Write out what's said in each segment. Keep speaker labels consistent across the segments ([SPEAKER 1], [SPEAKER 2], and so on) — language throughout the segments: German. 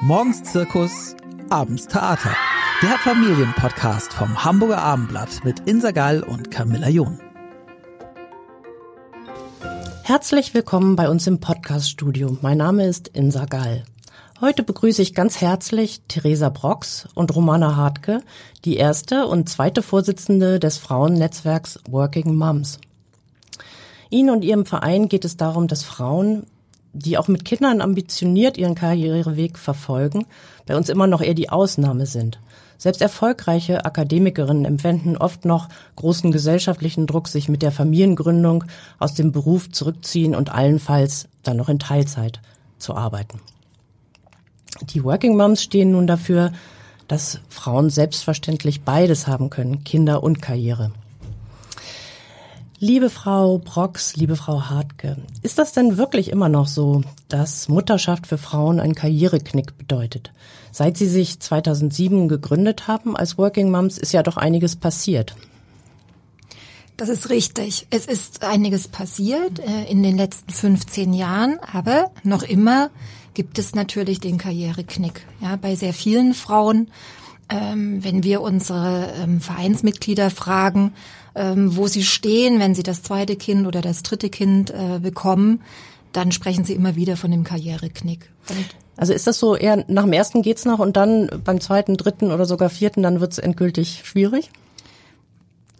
[SPEAKER 1] Morgens Zirkus, abends Theater. Der Familienpodcast vom Hamburger Abendblatt mit Insa Gall und Camilla John.
[SPEAKER 2] Herzlich willkommen bei uns im Podcaststudio. Mein Name ist Insa Gall. Heute begrüße ich ganz herzlich Theresa Brox und Romana Hartke, die erste und zweite Vorsitzende des Frauennetzwerks Working Moms. Ihnen und Ihrem Verein geht es darum, dass Frauen die auch mit Kindern ambitioniert ihren Karriereweg verfolgen, bei uns immer noch eher die Ausnahme sind. Selbst erfolgreiche Akademikerinnen empfinden oft noch großen gesellschaftlichen Druck, sich mit der Familiengründung aus dem Beruf zurückziehen und allenfalls dann noch in Teilzeit zu arbeiten. Die Working Moms stehen nun dafür, dass Frauen selbstverständlich beides haben können, Kinder und Karriere. Liebe Frau Brox, liebe Frau Hartke, ist das denn wirklich immer noch so, dass Mutterschaft für Frauen ein Karriereknick bedeutet? Seit Sie sich 2007 gegründet haben als Working Moms, ist ja doch einiges passiert.
[SPEAKER 3] Das ist richtig. Es ist einiges passiert äh, in den letzten 15 Jahren, aber noch immer gibt es natürlich den Karriereknick. Ja, bei sehr vielen Frauen, ähm, wenn wir unsere ähm, Vereinsmitglieder fragen, ähm, wo sie stehen, wenn sie das zweite Kind oder das dritte Kind äh, bekommen, dann sprechen sie immer wieder von dem Karriereknick.
[SPEAKER 2] Und also ist das so eher nach dem ersten geht's noch und dann beim zweiten, dritten oder sogar vierten, dann wird's endgültig schwierig?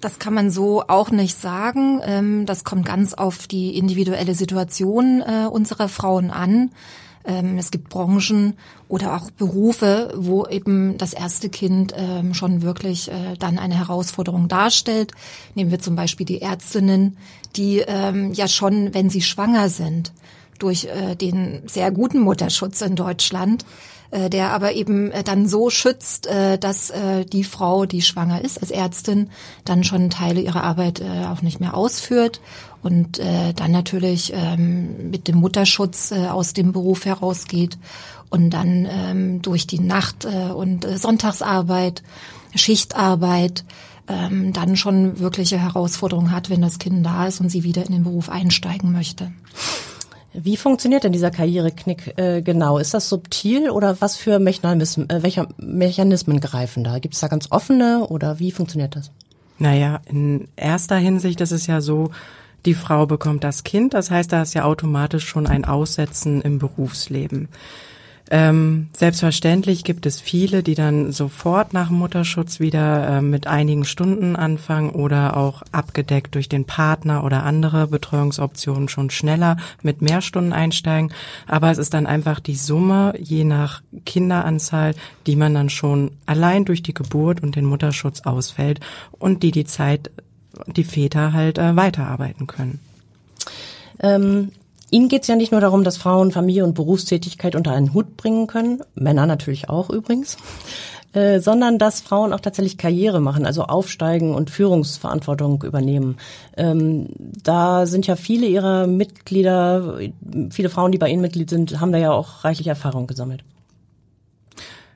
[SPEAKER 3] Das kann man so auch nicht sagen. Ähm, das kommt ganz auf die individuelle Situation äh, unserer Frauen an. Ähm, es gibt Branchen oder auch Berufe, wo eben das erste Kind ähm, schon wirklich äh, dann eine Herausforderung darstellt. Nehmen wir zum Beispiel die Ärztinnen, die ähm, ja schon, wenn sie schwanger sind, durch äh, den sehr guten Mutterschutz in Deutschland, äh, der aber eben äh, dann so schützt, äh, dass die Frau, die schwanger ist als Ärztin, dann schon Teile ihrer Arbeit auch nicht mehr ausführt und dann natürlich ähm, mit dem Mutterschutz aus dem Beruf herausgeht und dann ähm, durch die Nacht und Sonntagsarbeit, Schichtarbeit ähm, dann schon wirkliche Herausforderungen hat, wenn das Kind da ist und sie wieder in den Beruf einsteigen möchte.
[SPEAKER 2] Wie funktioniert denn dieser Karriereknick äh, genau? Ist das subtil oder was für Mechanismen, äh, welche Mechanismen greifen da? Gibt es da ganz offene oder wie funktioniert das?
[SPEAKER 4] Naja, in erster Hinsicht ist es ja so, die Frau bekommt das Kind. Das heißt, da ist ja automatisch schon ein Aussetzen im Berufsleben. Ähm, selbstverständlich gibt es viele, die dann sofort nach Mutterschutz wieder äh, mit einigen Stunden anfangen oder auch abgedeckt durch den Partner oder andere Betreuungsoptionen schon schneller mit mehr Stunden einsteigen. Aber es ist dann einfach die Summe, je nach Kinderanzahl, die man dann schon allein durch die Geburt und den Mutterschutz ausfällt und die die Zeit die Väter halt äh, weiterarbeiten können.
[SPEAKER 2] Ähm, Ihnen geht es ja nicht nur darum, dass Frauen Familie und Berufstätigkeit unter einen Hut bringen können, Männer natürlich auch übrigens, äh, sondern dass Frauen auch tatsächlich Karriere machen, also aufsteigen und Führungsverantwortung übernehmen. Ähm, da sind ja viele Ihrer Mitglieder, viele Frauen, die bei Ihnen Mitglied sind, haben da ja auch reichlich Erfahrung gesammelt.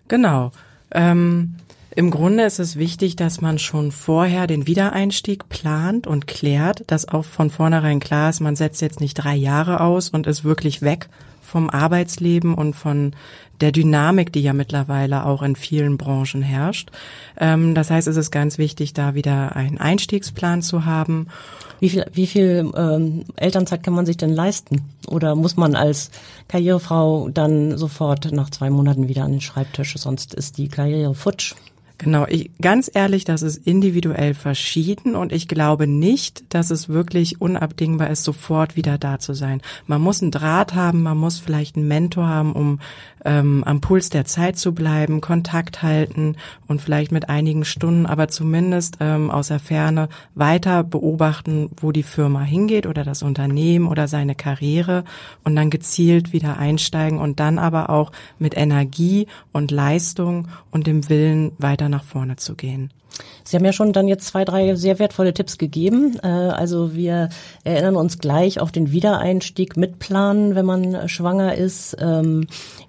[SPEAKER 4] Genau. Ähm, im Grunde ist es wichtig, dass man schon vorher den Wiedereinstieg plant und klärt, dass auch von vornherein klar ist, man setzt jetzt nicht drei Jahre aus und ist wirklich weg vom Arbeitsleben und von der Dynamik, die ja mittlerweile auch in vielen Branchen herrscht. Ähm, das heißt, es ist ganz wichtig, da wieder einen Einstiegsplan zu haben.
[SPEAKER 2] Wie viel, wie viel ähm, Elternzeit kann man sich denn leisten? Oder muss man als Karrierefrau dann sofort nach zwei Monaten wieder an den Schreibtisch, sonst ist die Karriere futsch?
[SPEAKER 4] Genau, ich, ganz ehrlich, das ist individuell verschieden und ich glaube nicht, dass es wirklich unabdingbar ist, sofort wieder da zu sein. Man muss einen Draht haben, man muss vielleicht einen Mentor haben, um ähm, am Puls der Zeit zu bleiben, Kontakt halten und vielleicht mit einigen Stunden, aber zumindest ähm, aus der Ferne weiter beobachten, wo die Firma hingeht oder das Unternehmen oder seine Karriere und dann gezielt wieder einsteigen und dann aber auch mit Energie und Leistung und dem Willen weiter nach vorne zu gehen.
[SPEAKER 2] Sie haben ja schon dann jetzt zwei, drei sehr wertvolle Tipps gegeben. Äh, also wir erinnern uns gleich auf den Wiedereinstieg mitplanen, wenn man schwanger ist, ähm,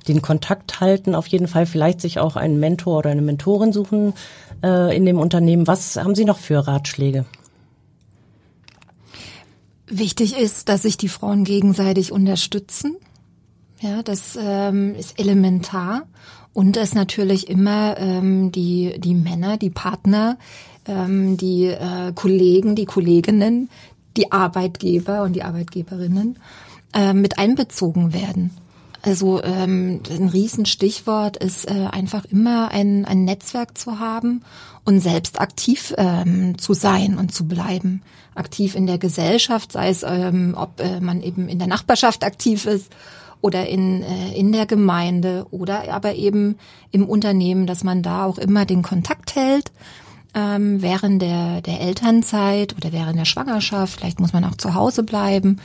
[SPEAKER 2] den Kontakt halten, auf jeden Fall vielleicht sich auch einen Mentor oder eine Mentorin suchen äh, in dem Unternehmen. Was haben Sie noch für Ratschläge?
[SPEAKER 3] Wichtig ist, dass sich die Frauen gegenseitig unterstützen Ja, das ähm, ist elementar. Und es natürlich immer ähm, die, die Männer, die Partner, ähm, die äh, Kollegen, die Kolleginnen, die Arbeitgeber und die Arbeitgeberinnen äh, mit einbezogen werden. Also ähm, ein Riesenstichwort ist äh, einfach immer ein, ein Netzwerk zu haben und selbst aktiv ähm, zu sein und zu bleiben. Aktiv in der Gesellschaft, sei es, ähm, ob äh, man eben in der Nachbarschaft aktiv ist oder in, äh, in der Gemeinde oder aber eben im Unternehmen, dass man da auch immer den Kontakt hält ähm, während der, der Elternzeit oder während der Schwangerschaft. Vielleicht muss man auch zu Hause bleiben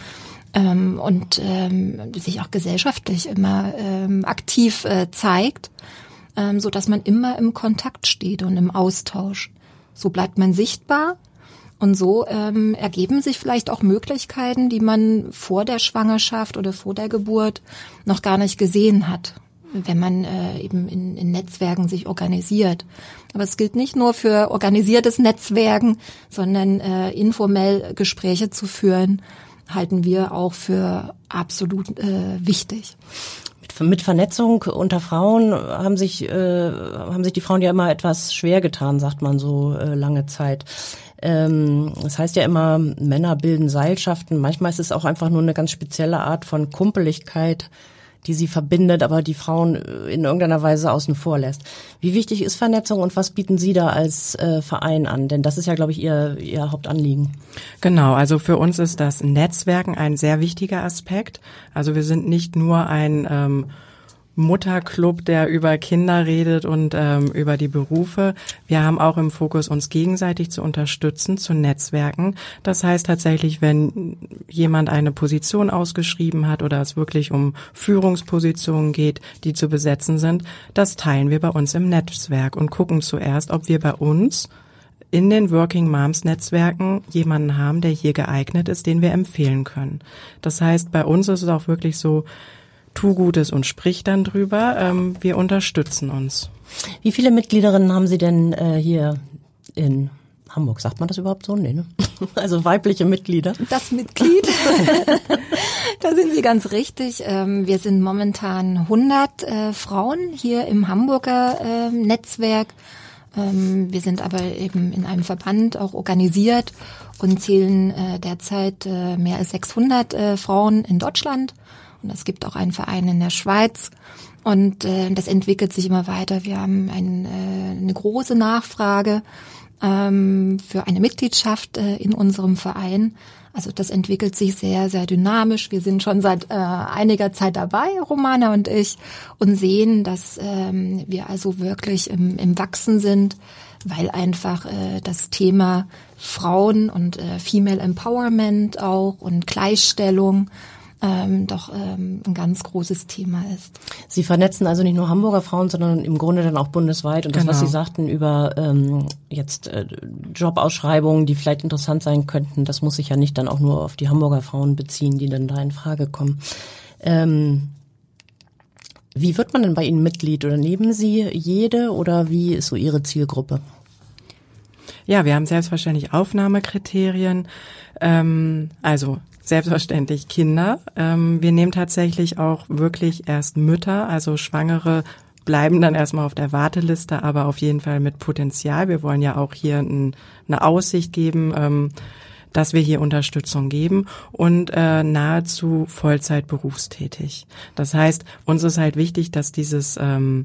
[SPEAKER 3] ähm, und ähm, sich auch gesellschaftlich immer ähm, aktiv äh, zeigt, ähm, so dass man immer im Kontakt steht und im Austausch. So bleibt man sichtbar und so ähm, ergeben sich vielleicht auch Möglichkeiten, die man vor der Schwangerschaft oder vor der Geburt noch gar nicht gesehen hat wenn man äh, eben in, in Netzwerken sich organisiert. Aber es gilt nicht nur für organisiertes Netzwerken, sondern äh, informell Gespräche zu führen halten wir auch für absolut äh, wichtig
[SPEAKER 2] mit Vernetzung unter Frauen haben sich äh, haben sich die Frauen ja immer etwas schwer getan, sagt man so äh, lange Zeit. Ähm, das heißt ja immer, Männer bilden Seilschaften. Manchmal ist es auch einfach nur eine ganz spezielle Art von Kumpeligkeit, die sie verbindet, aber die Frauen äh, in irgendeiner Weise außen vor lässt. Wie wichtig ist Vernetzung und was bieten Sie da als äh, Verein an? Denn das ist ja, glaube ich, Ihr, Ihr Hauptanliegen.
[SPEAKER 4] Genau, also für uns ist das Netzwerken ein sehr wichtiger Aspekt. Also wir sind nicht nur ein ähm, Mutterclub, der über Kinder redet und ähm, über die Berufe. Wir haben auch im Fokus, uns gegenseitig zu unterstützen, zu Netzwerken. Das heißt tatsächlich, wenn jemand eine Position ausgeschrieben hat oder es wirklich um Führungspositionen geht, die zu besetzen sind, das teilen wir bei uns im Netzwerk und gucken zuerst, ob wir bei uns in den Working Moms Netzwerken jemanden haben, der hier geeignet ist, den wir empfehlen können. Das heißt, bei uns ist es auch wirklich so, tu Gutes und sprich dann drüber. Ähm, wir unterstützen uns.
[SPEAKER 2] Wie viele Mitgliederinnen haben Sie denn äh, hier in Hamburg? Sagt man das überhaupt so? Nee, ne? Also weibliche Mitglieder.
[SPEAKER 3] Das Mitglied. da sind Sie ganz richtig. Ähm, wir sind momentan 100 äh, Frauen hier im Hamburger äh, Netzwerk. Ähm, wir sind aber eben in einem Verband auch organisiert und zählen äh, derzeit äh, mehr als 600 äh, Frauen in Deutschland und es gibt auch einen Verein in der Schweiz. Und äh, das entwickelt sich immer weiter. Wir haben ein, äh, eine große Nachfrage ähm, für eine Mitgliedschaft äh, in unserem Verein. Also das entwickelt sich sehr, sehr dynamisch. Wir sind schon seit äh, einiger Zeit dabei, Romana und ich, und sehen, dass ähm, wir also wirklich im, im Wachsen sind, weil einfach äh, das Thema Frauen und äh, Female Empowerment auch und Gleichstellung ähm, doch ähm, ein ganz großes Thema ist.
[SPEAKER 2] Sie vernetzen also nicht nur Hamburger Frauen, sondern im Grunde dann auch bundesweit. Und das, genau. was Sie sagten über ähm, jetzt äh, Jobausschreibungen, die vielleicht interessant sein könnten, das muss sich ja nicht dann auch nur auf die Hamburger Frauen beziehen, die dann da in Frage kommen. Ähm, wie wird man denn bei Ihnen Mitglied oder nehmen Sie jede oder wie ist so Ihre Zielgruppe?
[SPEAKER 4] Ja, wir haben selbstverständlich Aufnahmekriterien. Ähm, also selbstverständlich Kinder. Ähm, wir nehmen tatsächlich auch wirklich erst Mütter, also Schwangere bleiben dann erstmal auf der Warteliste, aber auf jeden Fall mit Potenzial. Wir wollen ja auch hier ein, eine Aussicht geben, ähm, dass wir hier Unterstützung geben und äh, nahezu Vollzeit berufstätig. Das heißt, uns ist halt wichtig, dass dieses ähm,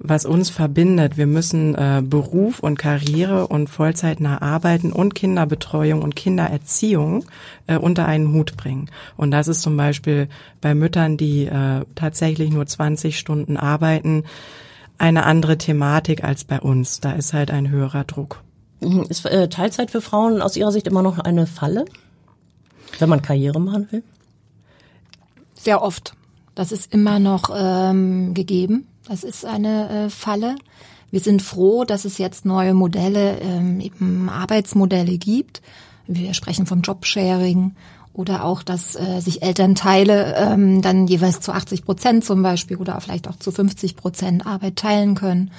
[SPEAKER 4] was uns verbindet. Wir müssen äh, Beruf und Karriere und vollzeitnah arbeiten und Kinderbetreuung und Kindererziehung äh, unter einen Hut bringen. Und das ist zum Beispiel bei Müttern, die äh, tatsächlich nur 20 Stunden arbeiten, eine andere Thematik als bei uns. Da ist halt ein höherer Druck.
[SPEAKER 2] Mhm. Ist äh, Teilzeit für Frauen aus Ihrer Sicht immer noch eine Falle, wenn man Karriere machen will?
[SPEAKER 3] Sehr oft. Das ist immer noch ähm, gegeben. Das ist eine äh, Falle. Wir sind froh, dass es jetzt neue Modelle, ähm, eben Arbeitsmodelle gibt. Wir sprechen vom Jobsharing oder auch, dass äh, sich Elternteile ähm, dann jeweils zu 80 Prozent zum Beispiel oder vielleicht auch zu 50 Prozent Arbeit teilen können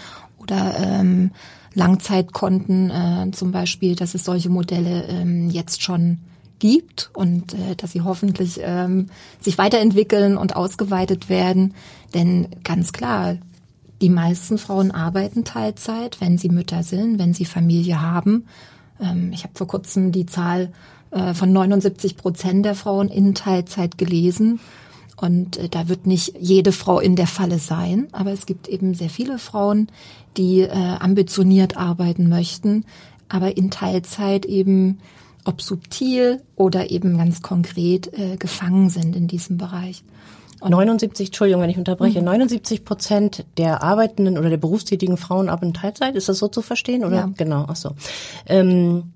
[SPEAKER 3] oder ähm, Langzeitkonten äh, zum Beispiel, dass es solche Modelle ähm, jetzt schon gibt und äh, dass sie hoffentlich ähm, sich weiterentwickeln und ausgeweitet werden. Denn ganz klar, die meisten Frauen arbeiten Teilzeit, wenn sie Mütter sind, wenn sie Familie haben. Ähm, ich habe vor kurzem die Zahl äh, von 79 Prozent der Frauen in Teilzeit gelesen. Und äh, da wird nicht jede Frau in der Falle sein, aber es gibt eben sehr viele Frauen, die äh, ambitioniert arbeiten möchten, aber in Teilzeit eben, ob subtil oder eben ganz konkret, äh, gefangen sind in diesem Bereich.
[SPEAKER 2] Und 79, Entschuldigung, wenn ich unterbreche, mhm. 79 Prozent der arbeitenden oder der berufstätigen Frauen ab in Teilzeit, ist das so zu verstehen? Oder?
[SPEAKER 3] Ja.
[SPEAKER 2] Genau, ach so. Ähm,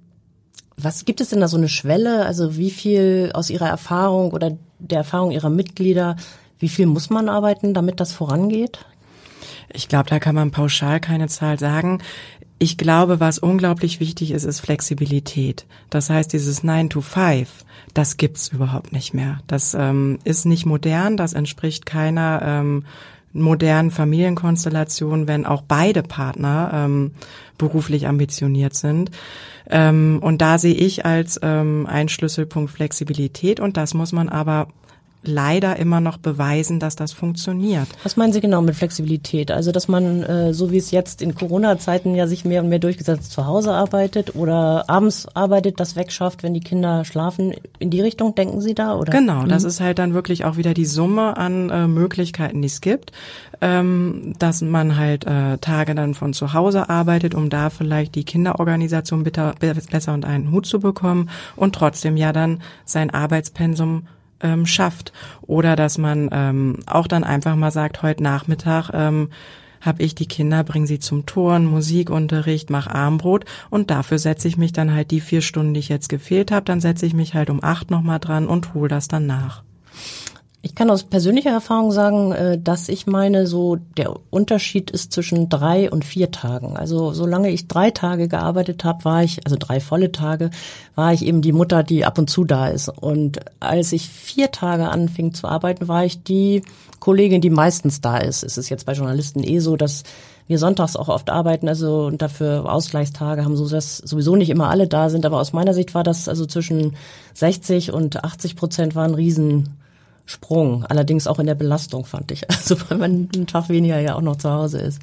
[SPEAKER 2] was gibt es denn da so eine Schwelle? Also wie viel aus Ihrer Erfahrung oder der Erfahrung Ihrer Mitglieder, wie viel muss man arbeiten, damit das vorangeht?
[SPEAKER 4] Ich glaube, da kann man pauschal keine Zahl sagen. Ich glaube, was unglaublich wichtig ist, ist Flexibilität. Das heißt, dieses 9 to 5, das gibt's überhaupt nicht mehr. Das ähm, ist nicht modern, das entspricht keiner ähm, modernen Familienkonstellation, wenn auch beide Partner ähm, beruflich ambitioniert sind. Ähm, und da sehe ich als ähm, ein Schlüsselpunkt Flexibilität und das muss man aber leider immer noch beweisen, dass das funktioniert.
[SPEAKER 2] Was meinen Sie genau mit Flexibilität? Also, dass man, äh, so wie es jetzt in Corona-Zeiten ja sich mehr und mehr durchgesetzt zu Hause arbeitet oder abends arbeitet, das wegschafft, wenn die Kinder schlafen. In die Richtung denken Sie da? Oder?
[SPEAKER 4] Genau, das mhm. ist halt dann wirklich auch wieder die Summe an äh, Möglichkeiten, die es gibt. Ähm, dass man halt äh, Tage dann von zu Hause arbeitet, um da vielleicht die Kinderorganisation bitter, besser unter einen Hut zu bekommen und trotzdem ja dann sein Arbeitspensum ähm, schafft. Oder dass man ähm, auch dann einfach mal sagt, heute Nachmittag ähm, habe ich die Kinder, bringe sie zum Turn, Musikunterricht, mach Armbrot und dafür setze ich mich dann halt die vier Stunden, die ich jetzt gefehlt habe, dann setze ich mich halt um acht nochmal dran und hole das dann nach.
[SPEAKER 2] Ich kann aus persönlicher Erfahrung sagen, äh, dass ich meine, so der Unterschied ist zwischen drei und vier Tagen. Also solange ich drei Tage gearbeitet habe, war ich, also drei volle Tage, war ich eben die Mutter, die ab und zu da ist. Und als ich vier Tage anfing zu arbeiten, war ich die Kollegin, die meistens da ist. Es ist jetzt bei Journalisten eh so, dass wir sonntags auch oft arbeiten, also und dafür Ausgleichstage haben so dass sowieso nicht immer alle da sind, aber aus meiner Sicht war das also zwischen 60 und 80 Prozent war ein riesen Sprung. Allerdings auch in der Belastung, fand ich. Also weil man einen Tag weniger ja auch noch zu Hause ist.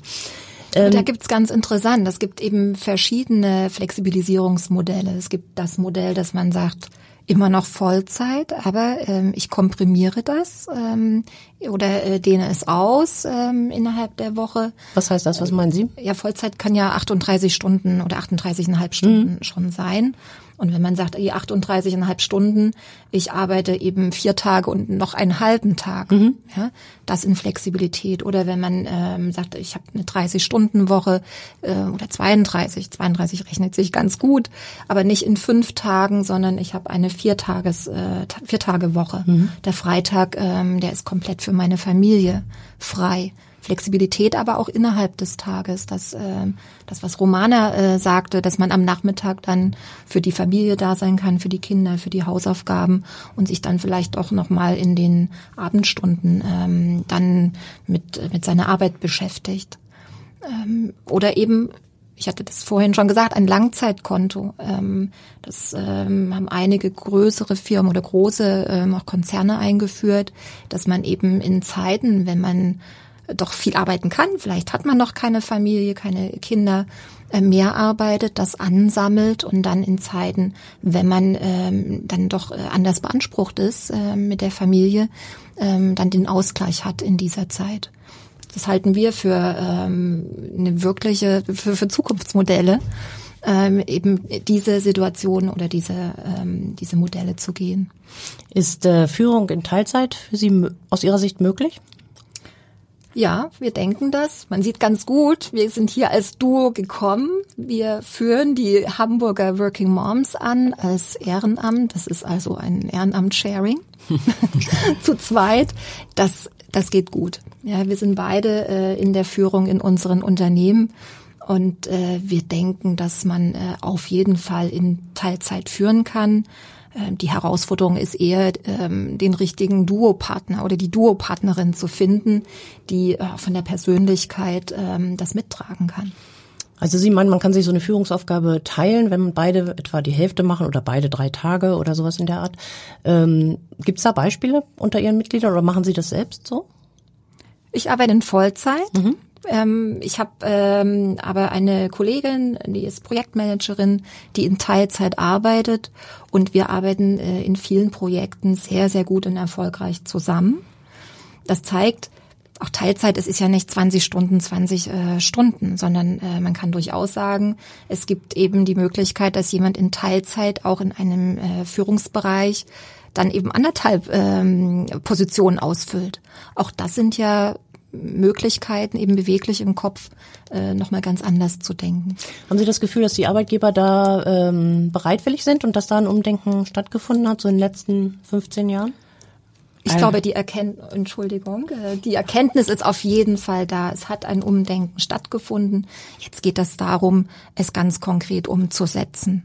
[SPEAKER 3] Ähm, da gibt's ganz interessant. Es gibt eben verschiedene Flexibilisierungsmodelle. Es gibt das Modell, dass man sagt, immer noch Vollzeit, aber ähm, ich komprimiere das ähm, oder äh, dehne es aus ähm, innerhalb der Woche.
[SPEAKER 2] Was heißt das? Was meinen Sie?
[SPEAKER 3] Ja, Vollzeit kann ja 38 Stunden oder 38,5 Stunden mhm. schon sein. Und wenn man sagt, 38,5 Stunden, ich arbeite eben vier Tage und noch einen halben Tag, mhm. ja, das in Flexibilität. Oder wenn man ähm, sagt, ich habe eine 30-Stunden-Woche äh, oder 32, 32 rechnet sich ganz gut, aber nicht in fünf Tagen, sondern ich habe eine Viertages, äh, Vier-Tage-Woche. Mhm. Der Freitag, ähm, der ist komplett für meine Familie frei. Flexibilität aber auch innerhalb des Tages. Das, äh, das was Romana äh, sagte, dass man am Nachmittag dann für die Familie da sein kann, für die Kinder, für die Hausaufgaben und sich dann vielleicht auch nochmal in den Abendstunden ähm, dann mit, mit seiner Arbeit beschäftigt. Ähm, oder eben ich hatte das vorhin schon gesagt, ein Langzeitkonto. Ähm, das ähm, haben einige größere Firmen oder große ähm, auch Konzerne eingeführt, dass man eben in Zeiten, wenn man doch viel arbeiten kann. Vielleicht hat man noch keine Familie, keine Kinder, äh, mehr arbeitet, das ansammelt und dann in Zeiten, wenn man ähm, dann doch äh, anders beansprucht ist äh, mit der Familie, ähm, dann den Ausgleich hat in dieser Zeit. Das halten wir für ähm, eine wirkliche, für, für Zukunftsmodelle, ähm, eben diese Situation oder diese, ähm, diese Modelle zu gehen.
[SPEAKER 2] Ist äh, Führung in Teilzeit für Sie aus Ihrer Sicht möglich?
[SPEAKER 3] Ja, wir denken das. Man sieht ganz gut, wir sind hier als Duo gekommen. Wir führen die Hamburger Working Moms an als Ehrenamt. Das ist also ein Ehrenamt-Sharing zu zweit. Das, das geht gut. Ja, wir sind beide äh, in der Führung in unseren Unternehmen. Und äh, wir denken, dass man äh, auf jeden Fall in Teilzeit führen kann. Ähm, die Herausforderung ist eher, ähm, den richtigen Duopartner oder die Duopartnerin zu finden, die äh, von der Persönlichkeit ähm, das mittragen kann.
[SPEAKER 2] Also Sie meinen, man kann sich so eine Führungsaufgabe teilen, wenn beide etwa die Hälfte machen oder beide drei Tage oder sowas in der Art. Ähm, Gibt es da Beispiele unter Ihren Mitgliedern oder machen Sie das selbst so?
[SPEAKER 3] Ich arbeite in Vollzeit. Mhm. Ähm, ich habe ähm, aber eine Kollegin, die ist Projektmanagerin, die in Teilzeit arbeitet und wir arbeiten äh, in vielen Projekten sehr, sehr gut und erfolgreich zusammen. Das zeigt, auch Teilzeit, es ist ja nicht 20 Stunden, 20 äh, Stunden, sondern äh, man kann durchaus sagen, es gibt eben die Möglichkeit, dass jemand in Teilzeit auch in einem äh, Führungsbereich dann eben anderthalb ähm, Positionen ausfüllt. Auch das sind ja Möglichkeiten, eben beweglich im Kopf äh, nochmal ganz anders zu denken.
[SPEAKER 2] Haben Sie das Gefühl, dass die Arbeitgeber da ähm, bereitwillig sind und dass da ein Umdenken stattgefunden hat, so in den letzten 15 Jahren?
[SPEAKER 3] Ich glaube, die Erkenntnis, Entschuldigung, äh, die Erkenntnis ist auf jeden Fall da. Es hat ein Umdenken stattgefunden. Jetzt geht es darum, es ganz konkret umzusetzen.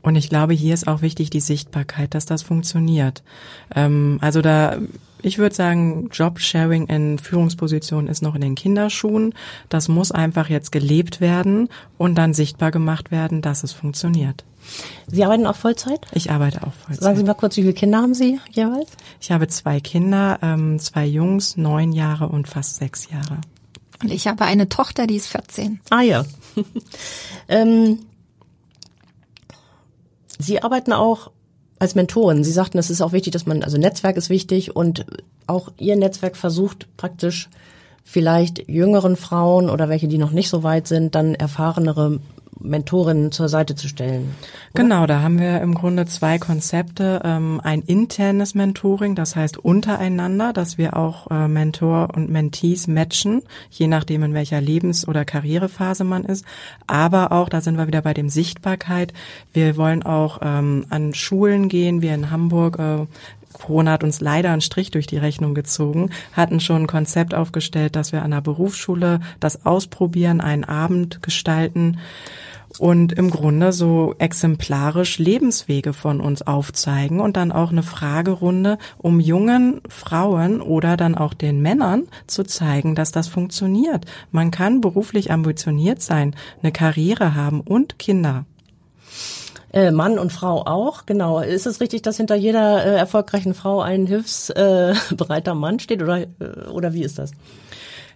[SPEAKER 4] Und ich glaube, hier ist auch wichtig die Sichtbarkeit, dass das funktioniert. Ähm, also da, ich würde sagen, Jobsharing in Führungspositionen ist noch in den Kinderschuhen. Das muss einfach jetzt gelebt werden und dann sichtbar gemacht werden, dass es funktioniert.
[SPEAKER 2] Sie arbeiten auch Vollzeit?
[SPEAKER 4] Ich arbeite auch Vollzeit.
[SPEAKER 2] Sagen Sie mal kurz, wie viele Kinder haben Sie jeweils?
[SPEAKER 4] Ich habe zwei Kinder, ähm, zwei Jungs, neun Jahre und fast sechs Jahre.
[SPEAKER 3] Und ich habe eine Tochter, die ist 14.
[SPEAKER 2] Ah ja. ähm, Sie arbeiten auch als Mentoren. Sie sagten, es ist auch wichtig, dass man, also Netzwerk ist wichtig und auch Ihr Netzwerk versucht praktisch vielleicht jüngeren Frauen oder welche, die noch nicht so weit sind, dann erfahrenere Mentorinnen zur Seite zu stellen.
[SPEAKER 4] Genau, da haben wir im Grunde zwei Konzepte. Ähm, ein internes Mentoring, das heißt untereinander, dass wir auch äh, Mentor und Mentees matchen, je nachdem in welcher Lebens- oder Karrierephase man ist. Aber auch, da sind wir wieder bei dem Sichtbarkeit. Wir wollen auch ähm, an Schulen gehen. Wir in Hamburg äh, Corona hat uns leider einen Strich durch die Rechnung gezogen, hatten schon ein Konzept aufgestellt, dass wir an der Berufsschule das ausprobieren, einen Abend gestalten und im Grunde so exemplarisch Lebenswege von uns aufzeigen und dann auch eine Fragerunde, um jungen Frauen oder dann auch den Männern zu zeigen, dass das funktioniert. Man kann beruflich ambitioniert sein, eine Karriere haben und Kinder.
[SPEAKER 2] Äh, Mann und Frau auch, genau. Ist es richtig, dass hinter jeder äh, erfolgreichen Frau ein hilfsbereiter Mann steht oder, äh, oder wie ist das?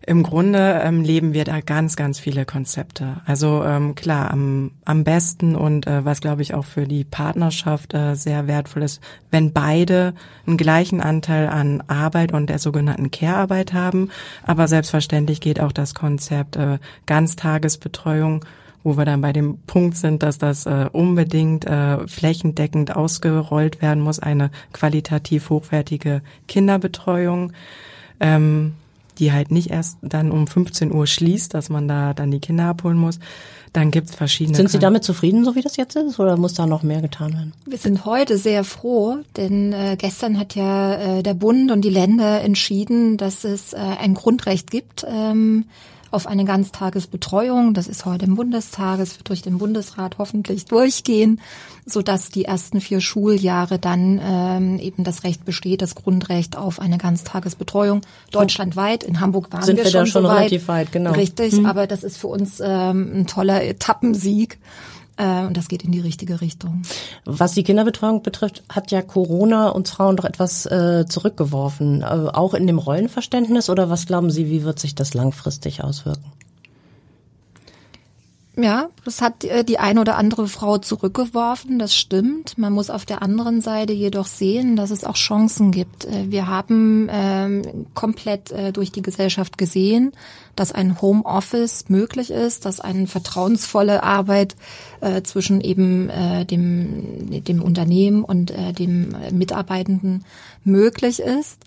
[SPEAKER 4] Im Grunde ähm, leben wir da ganz, ganz viele Konzepte. Also ähm, klar, am, am besten und äh, was glaube ich auch für die Partnerschaft äh, sehr wertvoll ist, wenn beide einen gleichen Anteil an Arbeit und der sogenannten Care-Arbeit haben. Aber selbstverständlich geht auch das Konzept äh, Ganztagesbetreuung wo wir dann bei dem Punkt sind, dass das äh, unbedingt äh, flächendeckend ausgerollt werden muss, eine qualitativ hochwertige Kinderbetreuung. Ähm, die halt nicht erst dann um 15 Uhr schließt, dass man da dann die Kinder abholen muss. Dann gibt's verschiedene.
[SPEAKER 2] Sind Sie damit zufrieden, so wie das jetzt ist, oder muss da noch mehr getan werden?
[SPEAKER 3] Wir sind heute sehr froh, denn äh, gestern hat ja äh, der Bund und die Länder entschieden, dass es äh, ein Grundrecht gibt. Ähm, auf eine Ganztagesbetreuung. Das ist heute im Bundestag, es wird durch den Bundesrat hoffentlich durchgehen, so dass die ersten vier Schuljahre dann ähm, eben das Recht besteht, das Grundrecht auf eine Ganztagesbetreuung deutschlandweit. In Hamburg waren
[SPEAKER 2] Sind
[SPEAKER 3] wir,
[SPEAKER 2] wir
[SPEAKER 3] schon,
[SPEAKER 2] da schon
[SPEAKER 3] so weit.
[SPEAKER 2] relativ weit, genau.
[SPEAKER 3] Richtig,
[SPEAKER 2] Hm.
[SPEAKER 3] aber das ist für uns ähm, ein toller Etappensieg. Äh, und das geht in die richtige Richtung.
[SPEAKER 2] Was die Kinderbetreuung betrifft, hat ja Corona uns Frauen doch etwas äh, zurückgeworfen, äh, auch in dem Rollenverständnis. Oder was glauben Sie, wie wird sich das langfristig auswirken?
[SPEAKER 3] Ja, das hat äh, die eine oder andere Frau zurückgeworfen, das stimmt. Man muss auf der anderen Seite jedoch sehen, dass es auch Chancen gibt. Äh, Wir haben ähm, komplett äh, durch die Gesellschaft gesehen, dass ein Homeoffice möglich ist, dass eine vertrauensvolle Arbeit äh, zwischen eben äh, dem, dem Unternehmen und äh, dem Mitarbeitenden möglich ist.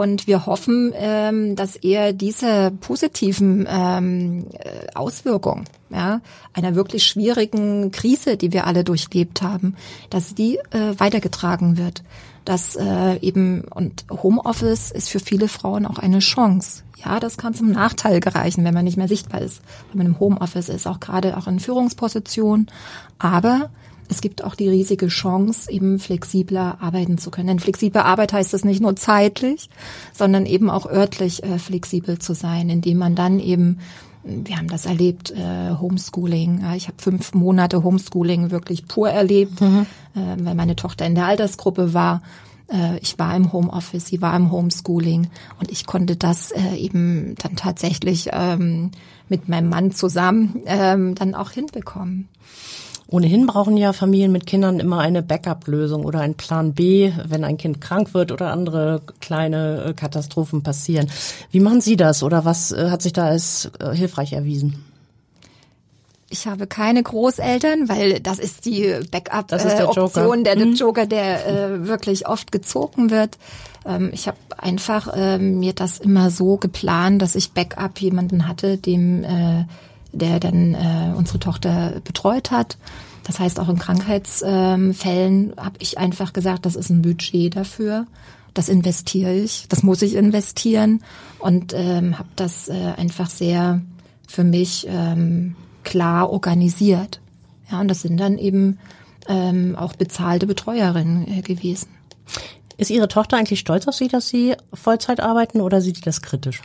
[SPEAKER 3] Und wir hoffen, ähm, dass eher diese positiven ähm, äh, Auswirkungen ja, einer wirklich schwierigen Krise, die wir alle durchlebt haben, dass die äh, weitergetragen wird. Dass äh, eben und Homeoffice ist für viele Frauen auch eine Chance. Ja, das kann zum Nachteil gereichen, wenn man nicht mehr sichtbar ist, wenn man im Homeoffice ist, auch gerade auch in Führungspositionen. Aber es gibt auch die riesige Chance, eben flexibler arbeiten zu können. Denn flexible Arbeit heißt es nicht nur zeitlich, sondern eben auch örtlich äh, flexibel zu sein, indem man dann eben wir haben das erlebt, äh, Homeschooling. Ja, ich habe fünf Monate Homeschooling wirklich pur erlebt, mhm. äh, weil meine Tochter in der Altersgruppe war. Äh, ich war im Homeoffice, sie war im Homeschooling und ich konnte das äh, eben dann tatsächlich ähm, mit meinem Mann zusammen ähm, dann auch hinbekommen.
[SPEAKER 2] Ohnehin brauchen ja Familien mit Kindern immer eine Backup-Lösung oder einen Plan B, wenn ein Kind krank wird oder andere kleine äh, Katastrophen passieren. Wie machen Sie das oder was äh, hat sich da als äh, hilfreich erwiesen?
[SPEAKER 3] Ich habe keine Großeltern, weil das ist die Backup-Option, der, der, mhm. Joker, der äh, wirklich oft gezogen wird. Ähm, ich habe einfach äh, mir das immer so geplant, dass ich Backup jemanden hatte, dem äh, der dann äh, unsere Tochter betreut hat. Das heißt, auch in Krankheitsfällen ähm, habe ich einfach gesagt, das ist ein Budget dafür. Das investiere ich, das muss ich investieren und ähm, habe das äh, einfach sehr für mich ähm, klar organisiert. Ja, und das sind dann eben ähm, auch bezahlte Betreuerinnen äh, gewesen.
[SPEAKER 2] Ist Ihre Tochter eigentlich stolz auf Sie, dass Sie Vollzeit arbeiten oder sieht sie das kritisch?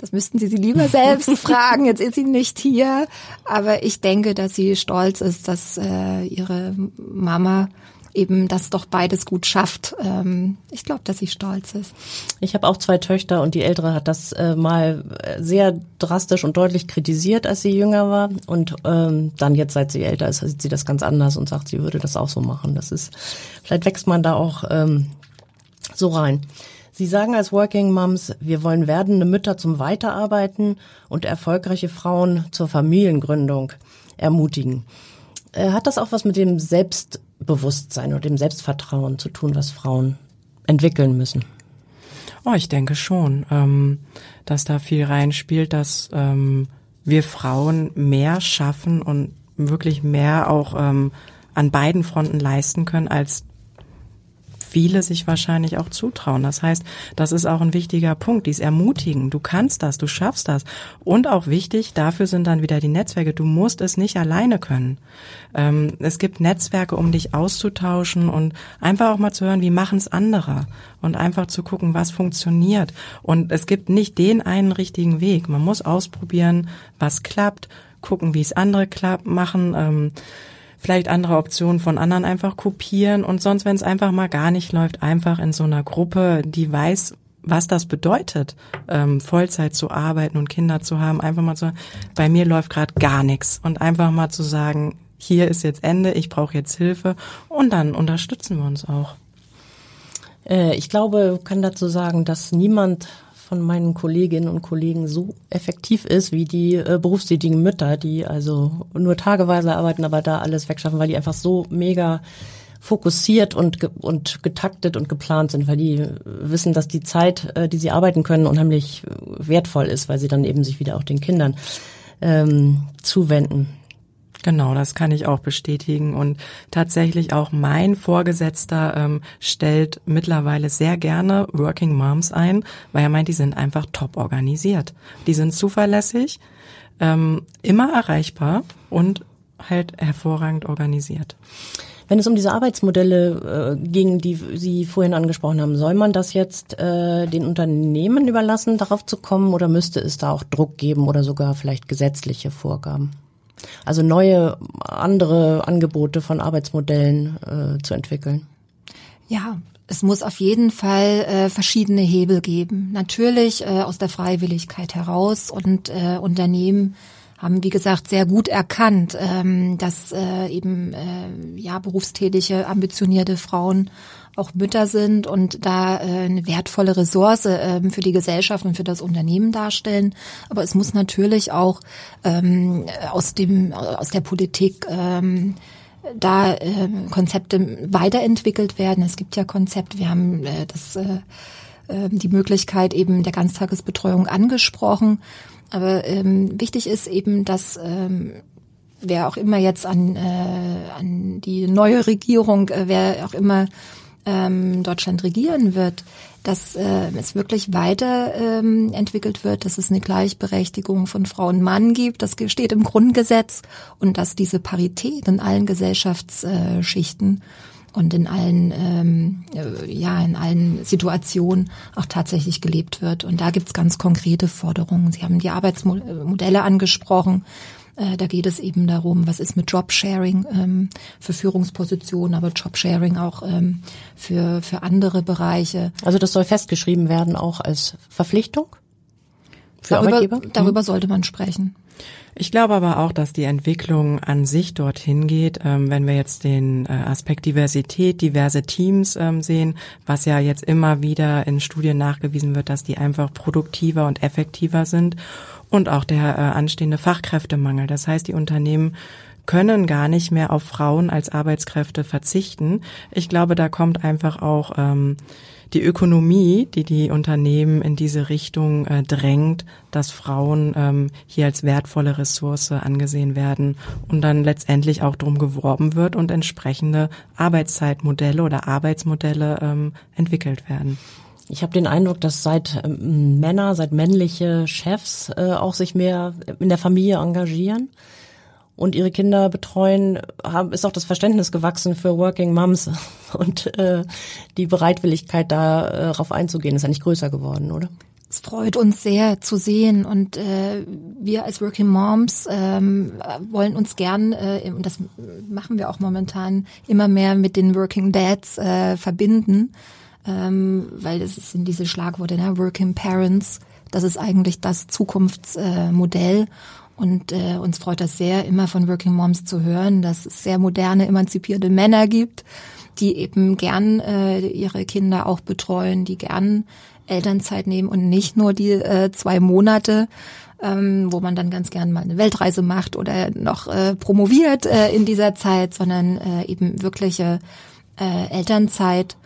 [SPEAKER 3] Das müssten Sie sie lieber selbst fragen. Jetzt ist sie nicht hier. Aber ich denke, dass sie stolz ist, dass äh, ihre Mama eben das doch beides gut schafft. Ähm, ich glaube, dass sie stolz ist.
[SPEAKER 2] Ich habe auch zwei Töchter und die ältere hat das äh, mal sehr drastisch und deutlich kritisiert, als sie jünger war. Und ähm, dann jetzt, seit sie älter ist, sieht sie das ganz anders und sagt, sie würde das auch so machen. Das ist, vielleicht wächst man da auch ähm, so rein. Sie sagen als Working Moms, wir wollen werdende Mütter zum Weiterarbeiten und erfolgreiche Frauen zur Familiengründung ermutigen. Äh, hat das auch was mit dem Selbstbewusstsein oder dem Selbstvertrauen zu tun, was Frauen entwickeln müssen?
[SPEAKER 4] Oh, ich denke schon, ähm, dass da viel reinspielt, dass ähm, wir Frauen mehr schaffen und wirklich mehr auch ähm, an beiden Fronten leisten können, als viele sich wahrscheinlich auch zutrauen. Das heißt, das ist auch ein wichtiger Punkt, dies ermutigen. Du kannst das, du schaffst das. Und auch wichtig, dafür sind dann wieder die Netzwerke. Du musst es nicht alleine können. Ähm, es gibt Netzwerke, um dich auszutauschen und einfach auch mal zu hören, wie machen es andere und einfach zu gucken, was funktioniert. Und es gibt nicht den einen richtigen Weg. Man muss ausprobieren, was klappt, gucken, wie es andere klappt, machen. Ähm, vielleicht andere Optionen von anderen einfach kopieren. Und sonst, wenn es einfach mal gar nicht läuft, einfach in so einer Gruppe, die weiß, was das bedeutet, ähm, Vollzeit zu arbeiten und Kinder zu haben, einfach mal zu, bei mir läuft gerade gar nichts und einfach mal zu sagen, hier ist jetzt Ende, ich brauche jetzt Hilfe. Und dann unterstützen wir uns auch.
[SPEAKER 2] Äh, ich glaube, kann dazu sagen, dass niemand von meinen Kolleginnen und Kollegen so effektiv ist wie die äh, berufstätigen Mütter, die also nur tageweise arbeiten, aber da alles wegschaffen, weil die einfach so mega fokussiert und, ge und getaktet und geplant sind, weil die wissen, dass die Zeit, äh, die sie arbeiten können, unheimlich wertvoll ist, weil sie dann eben sich wieder auch den Kindern ähm, zuwenden.
[SPEAKER 4] Genau, das kann ich auch bestätigen. Und tatsächlich auch mein Vorgesetzter ähm, stellt mittlerweile sehr gerne Working Moms ein, weil er meint, die sind einfach top organisiert. Die sind zuverlässig, ähm, immer erreichbar und halt hervorragend organisiert.
[SPEAKER 2] Wenn es um diese Arbeitsmodelle äh, ging, die Sie vorhin angesprochen haben, soll man das jetzt äh, den Unternehmen überlassen, darauf zu kommen, oder müsste es da auch Druck geben oder sogar vielleicht gesetzliche Vorgaben? Also neue, andere Angebote von Arbeitsmodellen äh, zu entwickeln.
[SPEAKER 3] Ja, es muss auf jeden Fall äh, verschiedene Hebel geben. Natürlich äh, aus der Freiwilligkeit heraus und äh, Unternehmen haben, wie gesagt, sehr gut erkannt, ähm, dass äh, eben äh, ja berufstätige, ambitionierte Frauen auch Mütter sind und da äh, eine wertvolle Ressource äh, für die Gesellschaft und für das Unternehmen darstellen. Aber es muss natürlich auch ähm, aus dem aus der Politik ähm, da äh, Konzepte weiterentwickelt werden. Es gibt ja Konzepte. Wir haben äh, das äh, ähm, die Möglichkeit eben der Ganztagesbetreuung angesprochen. Aber ähm, wichtig ist eben, dass ähm, wer auch immer jetzt an, äh, an die neue Regierung, äh, wer auch immer ähm, Deutschland regieren wird, dass äh, es wirklich weiter ähm, wird, dass es eine Gleichberechtigung von Frau und Mann gibt, das steht im Grundgesetz und dass diese Parität in allen Gesellschaftsschichten und in allen ähm, äh, ja in allen Situationen auch tatsächlich gelebt wird. Und da gibt's ganz konkrete Forderungen. Sie haben die Arbeitsmodelle angesprochen. Äh, da geht es eben darum, was ist mit Jobsharing ähm, für Führungspositionen, aber Jobsharing auch ähm, für, für andere Bereiche.
[SPEAKER 2] Also das soll festgeschrieben werden auch als Verpflichtung für
[SPEAKER 3] darüber,
[SPEAKER 2] Arbeitgeber?
[SPEAKER 3] Darüber sollte man sprechen.
[SPEAKER 4] Ich glaube aber auch, dass die Entwicklung an sich dorthin geht, ähm, wenn wir jetzt den äh, Aspekt Diversität, diverse Teams ähm, sehen, was ja jetzt immer wieder in Studien nachgewiesen wird, dass die einfach produktiver und effektiver sind und auch der äh, anstehende Fachkräftemangel. Das heißt, die Unternehmen können gar nicht mehr auf Frauen als Arbeitskräfte verzichten. Ich glaube, da kommt einfach auch ähm, die Ökonomie, die die Unternehmen in diese Richtung äh, drängt, dass Frauen ähm, hier als wertvolle Ressource angesehen werden und dann letztendlich auch drum geworben wird und entsprechende Arbeitszeitmodelle oder Arbeitsmodelle ähm, entwickelt werden.
[SPEAKER 2] Ich habe den Eindruck, dass seit ähm, Männer, seit männliche Chefs äh, auch sich mehr in der Familie engagieren und ihre Kinder betreuen, ist auch das Verständnis gewachsen für Working Moms und äh, die Bereitwilligkeit darauf einzugehen ist eigentlich größer geworden, oder?
[SPEAKER 3] Es freut uns sehr zu sehen und äh, wir als Working Moms ähm, wollen uns gern, äh, und das machen wir auch momentan, immer mehr mit den Working Dads äh, verbinden ähm, weil es sind diese Schlagworte, ne? Working Parents, das ist eigentlich das Zukunftsmodell. Äh, und äh, uns freut das sehr, immer von Working Moms zu hören, dass es sehr moderne, emanzipierte Männer gibt, die eben gern äh, ihre Kinder auch betreuen, die gern Elternzeit nehmen und nicht nur die äh, zwei Monate, ähm, wo man dann ganz gern mal eine Weltreise macht oder noch äh, promoviert äh, in dieser Zeit, sondern äh, eben wirkliche äh, Elternzeit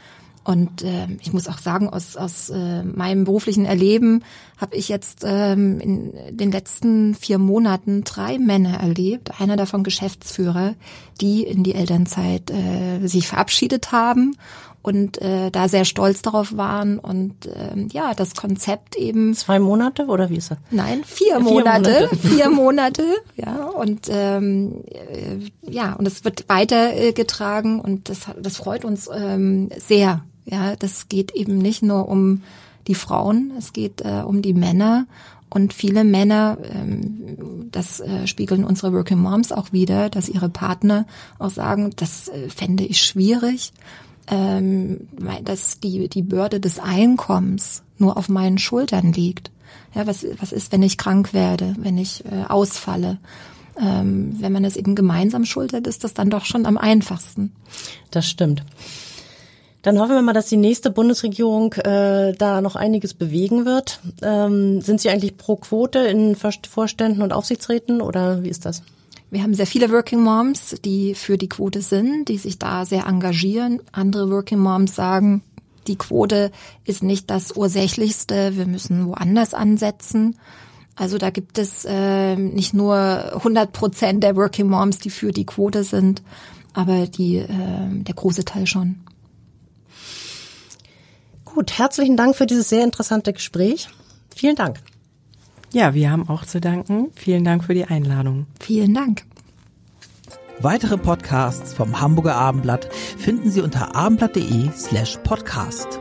[SPEAKER 3] und äh, ich muss auch sagen, aus, aus äh, meinem beruflichen Erleben habe ich jetzt ähm, in den letzten vier Monaten drei Männer erlebt, einer davon Geschäftsführer, die in die Elternzeit äh, sich verabschiedet haben und äh, da sehr stolz darauf waren und ähm, ja, das Konzept eben.
[SPEAKER 2] Zwei Monate oder wie ist das?
[SPEAKER 3] Nein, vier, vier Monate. Monate. Vier Monate, ja. Und ähm, äh, ja, und es wird weitergetragen und das, das freut uns ähm, sehr. Ja, das geht eben nicht nur um die Frauen, es geht äh, um die Männer. Und viele Männer, ähm, das äh, spiegeln unsere Working Moms auch wieder, dass ihre Partner auch sagen, das äh, fände ich schwierig, ähm, dass die, die Bürde des Einkommens nur auf meinen Schultern liegt. Ja, was, was ist, wenn ich krank werde, wenn ich äh, ausfalle? Ähm, wenn man das eben gemeinsam schultert, ist das dann doch schon am einfachsten.
[SPEAKER 2] Das stimmt. Dann hoffen wir mal, dass die nächste Bundesregierung äh, da noch einiges bewegen wird. Ähm, sind Sie eigentlich pro Quote in Vorständen und Aufsichtsräten oder wie ist das?
[SPEAKER 3] Wir haben sehr viele Working Moms, die für die Quote sind, die sich da sehr engagieren. Andere Working Moms sagen, die Quote ist nicht das Ursächlichste, wir müssen woanders ansetzen. Also da gibt es äh, nicht nur 100 Prozent der Working Moms, die für die Quote sind, aber die, äh, der große Teil schon.
[SPEAKER 2] Gut, herzlichen Dank für dieses sehr interessante Gespräch. Vielen Dank.
[SPEAKER 4] Ja, wir haben auch zu danken. Vielen Dank für die Einladung.
[SPEAKER 3] Vielen Dank.
[SPEAKER 1] Weitere Podcasts vom Hamburger Abendblatt finden Sie unter abendblatt.de slash podcast.